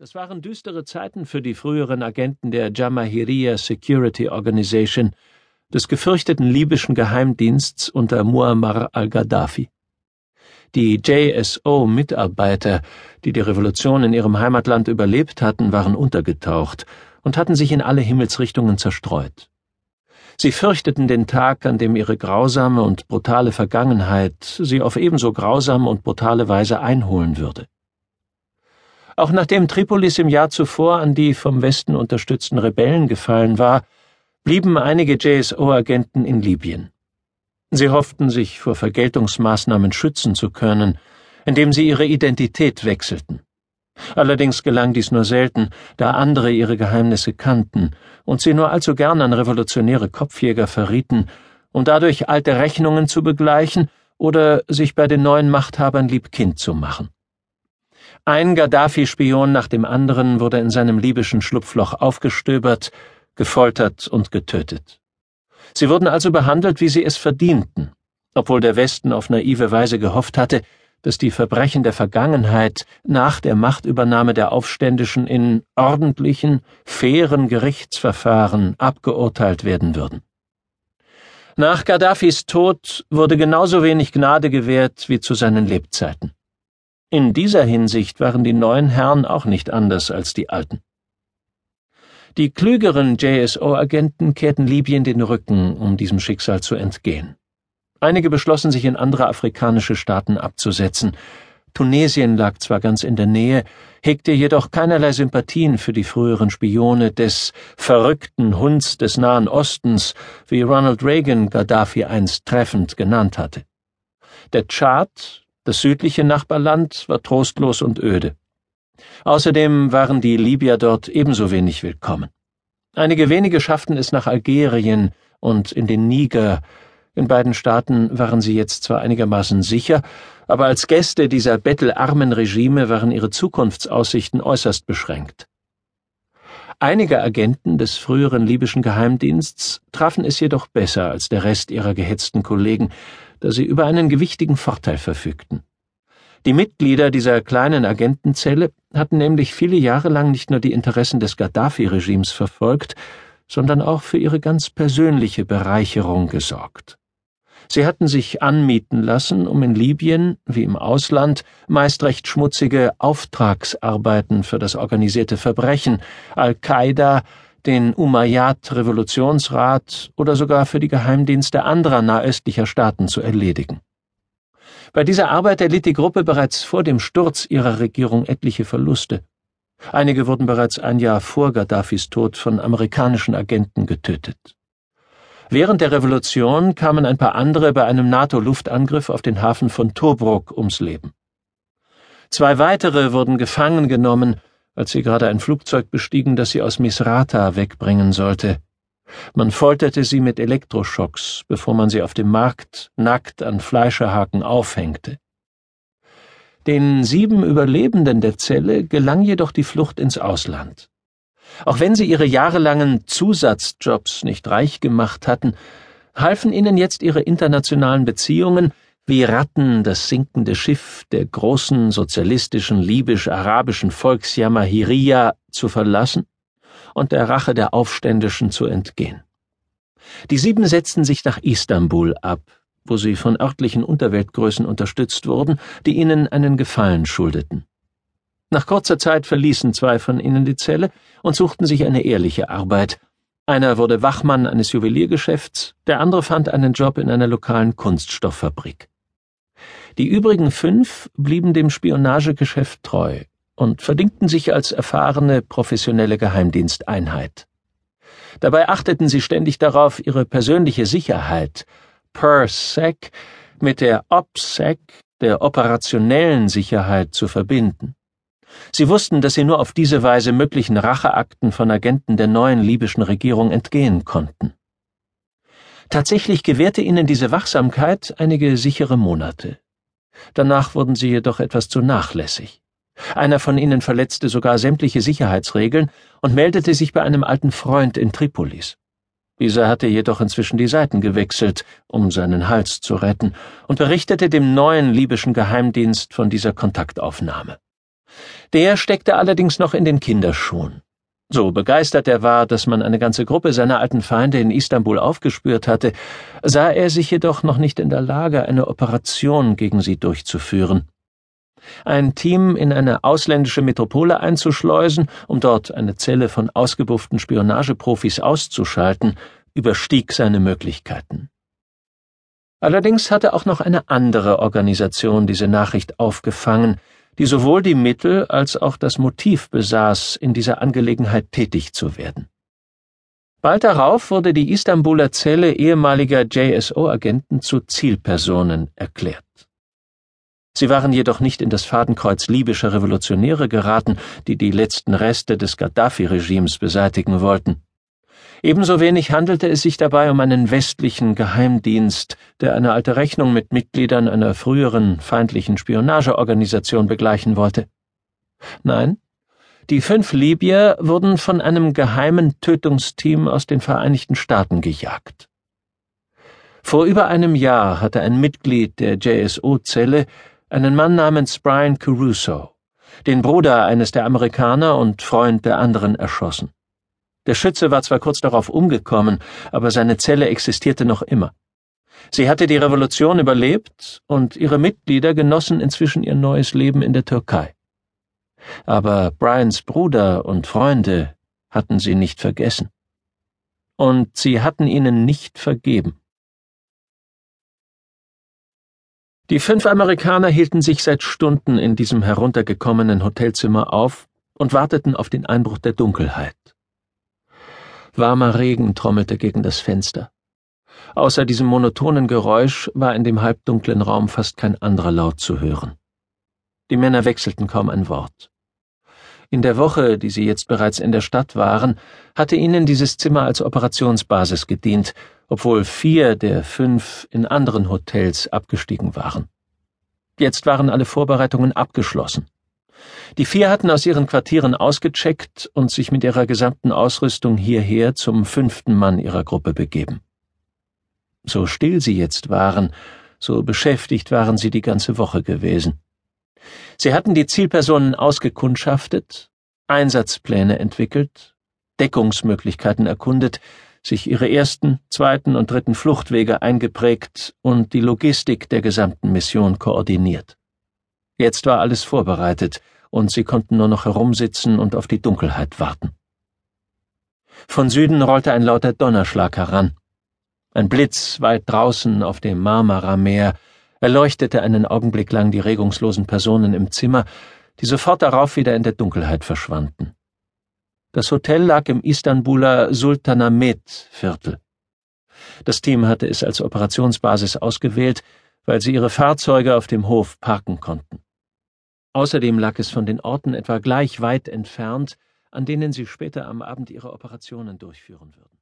Das waren düstere Zeiten für die früheren Agenten der Jamahiriya Security Organization, des gefürchteten libyschen Geheimdiensts unter Muammar al-Gaddafi. Die JSO-Mitarbeiter, die die Revolution in ihrem Heimatland überlebt hatten, waren untergetaucht und hatten sich in alle Himmelsrichtungen zerstreut. Sie fürchteten den Tag, an dem ihre grausame und brutale Vergangenheit sie auf ebenso grausame und brutale Weise einholen würde. Auch nachdem Tripolis im Jahr zuvor an die vom Westen unterstützten Rebellen gefallen war, blieben einige JSO-Agenten in Libyen. Sie hofften, sich vor Vergeltungsmaßnahmen schützen zu können, indem sie ihre Identität wechselten. Allerdings gelang dies nur selten, da andere ihre Geheimnisse kannten und sie nur allzu gern an revolutionäre Kopfjäger verrieten, um dadurch alte Rechnungen zu begleichen oder sich bei den neuen Machthabern liebkind zu machen. Ein Gaddafi-Spion nach dem anderen wurde in seinem libyschen Schlupfloch aufgestöbert, gefoltert und getötet. Sie wurden also behandelt, wie sie es verdienten, obwohl der Westen auf naive Weise gehofft hatte, dass die Verbrechen der Vergangenheit nach der Machtübernahme der Aufständischen in ordentlichen, fairen Gerichtsverfahren abgeurteilt werden würden. Nach Gaddafis Tod wurde genauso wenig Gnade gewährt wie zu seinen Lebzeiten. In dieser Hinsicht waren die neuen Herren auch nicht anders als die alten. Die klügeren JSO-Agenten kehrten Libyen den Rücken, um diesem Schicksal zu entgehen. Einige beschlossen, sich in andere afrikanische Staaten abzusetzen. Tunesien lag zwar ganz in der Nähe, hegte jedoch keinerlei Sympathien für die früheren Spione des verrückten Hunds des Nahen Ostens, wie Ronald Reagan Gaddafi einst treffend genannt hatte. Der Tschad, das südliche Nachbarland war trostlos und öde. Außerdem waren die Libyer dort ebenso wenig willkommen. Einige wenige schafften es nach Algerien und in den Niger. In beiden Staaten waren sie jetzt zwar einigermaßen sicher, aber als Gäste dieser bettelarmen Regime waren ihre Zukunftsaussichten äußerst beschränkt. Einige Agenten des früheren libyschen Geheimdiensts trafen es jedoch besser als der Rest ihrer gehetzten Kollegen, da sie über einen gewichtigen Vorteil verfügten. Die Mitglieder dieser kleinen Agentenzelle hatten nämlich viele Jahre lang nicht nur die Interessen des Gaddafi-Regimes verfolgt, sondern auch für ihre ganz persönliche Bereicherung gesorgt. Sie hatten sich anmieten lassen, um in Libyen, wie im Ausland, meist recht schmutzige Auftragsarbeiten für das organisierte Verbrechen, Al-Qaida, den Umayyad-Revolutionsrat oder sogar für die Geheimdienste anderer nahöstlicher Staaten zu erledigen. Bei dieser Arbeit erlitt die Gruppe bereits vor dem Sturz ihrer Regierung etliche Verluste. Einige wurden bereits ein Jahr vor Gaddafis Tod von amerikanischen Agenten getötet. Während der Revolution kamen ein paar andere bei einem NATO-Luftangriff auf den Hafen von Tobruk ums Leben. Zwei weitere wurden gefangen genommen als sie gerade ein Flugzeug bestiegen, das sie aus Misrata wegbringen sollte. Man folterte sie mit Elektroschocks, bevor man sie auf dem Markt nackt an Fleischerhaken aufhängte. Den sieben Überlebenden der Zelle gelang jedoch die Flucht ins Ausland. Auch wenn sie ihre jahrelangen Zusatzjobs nicht reich gemacht hatten, halfen ihnen jetzt ihre internationalen Beziehungen, wie Ratten das sinkende Schiff der großen sozialistischen libysch-arabischen Volksjammer zu verlassen und der Rache der Aufständischen zu entgehen. Die Sieben setzten sich nach Istanbul ab, wo sie von örtlichen Unterweltgrößen unterstützt wurden, die ihnen einen Gefallen schuldeten. Nach kurzer Zeit verließen zwei von ihnen die Zelle und suchten sich eine ehrliche Arbeit. Einer wurde Wachmann eines Juweliergeschäfts, der andere fand einen Job in einer lokalen Kunststofffabrik. Die übrigen fünf blieben dem Spionagegeschäft treu und verdingten sich als erfahrene professionelle Geheimdiensteinheit. Dabei achteten sie ständig darauf, ihre persönliche Sicherheit per sec mit der OPSEC, der operationellen Sicherheit, zu verbinden. Sie wussten, dass sie nur auf diese Weise möglichen Racheakten von Agenten der neuen libyschen Regierung entgehen konnten. Tatsächlich gewährte ihnen diese Wachsamkeit einige sichere Monate. Danach wurden sie jedoch etwas zu nachlässig. Einer von ihnen verletzte sogar sämtliche Sicherheitsregeln und meldete sich bei einem alten Freund in Tripolis. Dieser hatte jedoch inzwischen die Seiten gewechselt, um seinen Hals zu retten, und berichtete dem neuen libyschen Geheimdienst von dieser Kontaktaufnahme. Der steckte allerdings noch in den Kinderschuhen. So begeistert er war, dass man eine ganze Gruppe seiner alten Feinde in Istanbul aufgespürt hatte, sah er sich jedoch noch nicht in der Lage, eine Operation gegen sie durchzuführen. Ein Team in eine ausländische Metropole einzuschleusen, um dort eine Zelle von ausgebufften Spionageprofis auszuschalten, überstieg seine Möglichkeiten. Allerdings hatte auch noch eine andere Organisation diese Nachricht aufgefangen, die sowohl die Mittel als auch das Motiv besaß, in dieser Angelegenheit tätig zu werden. Bald darauf wurde die Istanbuler Zelle ehemaliger JSO-Agenten zu Zielpersonen erklärt. Sie waren jedoch nicht in das Fadenkreuz libyscher Revolutionäre geraten, die die letzten Reste des Gaddafi-Regimes beseitigen wollten. Ebenso wenig handelte es sich dabei um einen westlichen Geheimdienst, der eine alte Rechnung mit Mitgliedern einer früheren feindlichen Spionageorganisation begleichen wollte. Nein, die fünf Libyer wurden von einem geheimen Tötungsteam aus den Vereinigten Staaten gejagt. Vor über einem Jahr hatte ein Mitglied der JSO-Zelle einen Mann namens Brian Caruso, den Bruder eines der Amerikaner und Freund der anderen, erschossen. Der Schütze war zwar kurz darauf umgekommen, aber seine Zelle existierte noch immer. Sie hatte die Revolution überlebt und ihre Mitglieder genossen inzwischen ihr neues Leben in der Türkei. Aber Brians Bruder und Freunde hatten sie nicht vergessen. Und sie hatten ihnen nicht vergeben. Die fünf Amerikaner hielten sich seit Stunden in diesem heruntergekommenen Hotelzimmer auf und warteten auf den Einbruch der Dunkelheit. Warmer Regen trommelte gegen das Fenster. Außer diesem monotonen Geräusch war in dem halbdunklen Raum fast kein anderer Laut zu hören. Die Männer wechselten kaum ein Wort. In der Woche, die sie jetzt bereits in der Stadt waren, hatte ihnen dieses Zimmer als Operationsbasis gedient, obwohl vier der fünf in anderen Hotels abgestiegen waren. Jetzt waren alle Vorbereitungen abgeschlossen. Die vier hatten aus ihren Quartieren ausgecheckt und sich mit ihrer gesamten Ausrüstung hierher zum fünften Mann ihrer Gruppe begeben. So still sie jetzt waren, so beschäftigt waren sie die ganze Woche gewesen. Sie hatten die Zielpersonen ausgekundschaftet, Einsatzpläne entwickelt, Deckungsmöglichkeiten erkundet, sich ihre ersten, zweiten und dritten Fluchtwege eingeprägt und die Logistik der gesamten Mission koordiniert. Jetzt war alles vorbereitet, und sie konnten nur noch herumsitzen und auf die Dunkelheit warten. Von Süden rollte ein lauter Donnerschlag heran. Ein Blitz weit draußen auf dem Marmara-Meer erleuchtete einen Augenblick lang die regungslosen Personen im Zimmer, die sofort darauf wieder in der Dunkelheit verschwanden. Das Hotel lag im Istanbuler Sultanahmet-Viertel. Das Team hatte es als Operationsbasis ausgewählt, weil sie ihre Fahrzeuge auf dem Hof parken konnten. Außerdem lag es von den Orten etwa gleich weit entfernt, an denen sie später am Abend ihre Operationen durchführen würden